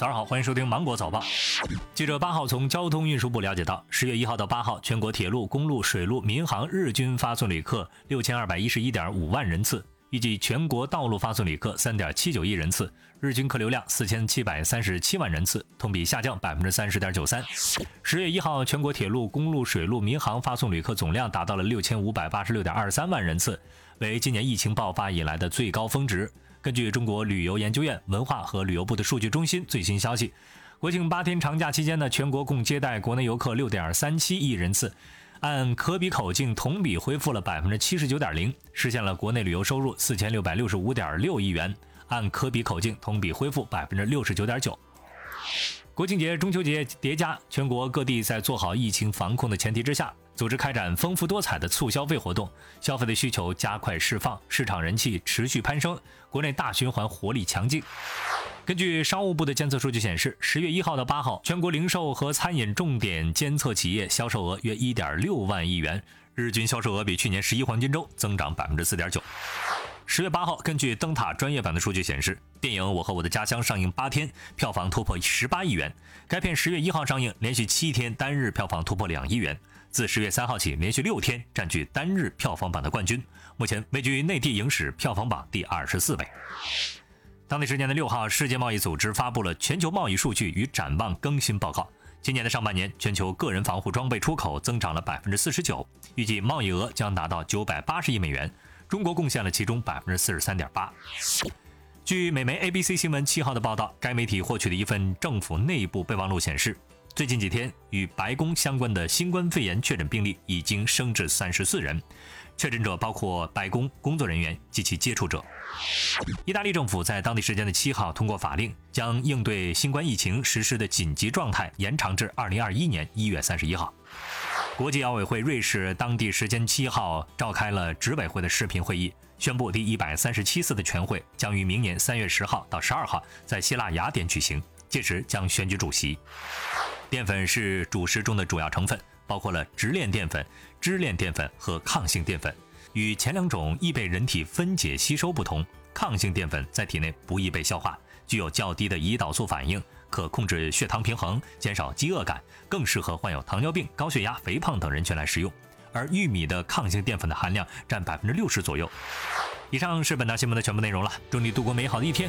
早上好，欢迎收听芒果早报。记者八号从交通运输部了解到，十月一号到八号，全国铁路、公路、水路、民航日均发送旅客六千二百一十一点五万人次，预计全国道路发送旅客三点七九亿人次，日均客流量四千七百三十七万人次，同比下降百分之三十点九三。十月一号，全国铁路、公路、水路、民航发送旅客总量达到了六千五百八十六点二三万人次，为今年疫情爆发以来的最高峰值。根据中国旅游研究院文化和旅游部的数据中心最新消息，国庆八天长假期间呢，全国共接待国内游客六点三七亿人次，按可比口径同比恢复了百分之七十九点零，实现了国内旅游收入四千六百六十五点六亿元，按可比口径同比恢复百分之六十九点九。国庆节、中秋节叠加，全国各地在做好疫情防控的前提之下，组织开展丰富多彩的促消费活动，消费的需求加快释放，市场人气持续攀升，国内大循环活力强劲。根据商务部的监测数据显示，十月一号到八号，全国零售和餐饮重点监测企业销售额约一点六万亿元，日均销售额比去年十一黄金周增长百分之四点九。十月八号，根据灯塔专业版的数据显示，电影《我和我的家乡》上映八天，票房突破十八亿元。该片十月一号上映，连续七天单日票房突破两亿元，自十月三号起，连续六天占据单日票房榜的冠军，目前位居内地影史票房榜第二十四位。当地时间的六号，世界贸易组织发布了全球贸易数据与展望更新报告。今年的上半年，全球个人防护装备出口增长了百分之四十九，预计贸易额将达到九百八十亿美元。中国贡献了其中百分之四十三点八。据美媒 ABC 新闻七号的报道，该媒体获取的一份政府内部备忘录显示，最近几天与白宫相关的新冠肺炎确诊病例已经升至三十四人，确诊者包括白宫工作人员及其接触者。意大利政府在当地时间的七号通过法令，将应对新冠疫情实施的紧急状态延长至二零二一年一月三十一号。国际奥委会瑞士当地时间七号召开了执委会的视频会议，宣布第一百三十七次的全会将于明年三月十号到十二号在希腊雅典举行，届时将选举主席。淀粉是主食中的主要成分，包括了直链淀粉、支链淀粉和抗性淀粉。与前两种易被人体分解吸收不同，抗性淀粉在体内不易被消化，具有较低的胰岛素反应。可控制血糖平衡，减少饥饿感，更适合患有糖尿病、高血压、肥胖等人群来食用。而玉米的抗性淀粉的含量占百分之六十左右。以上是本档新闻的全部内容了，祝你度过美好的一天。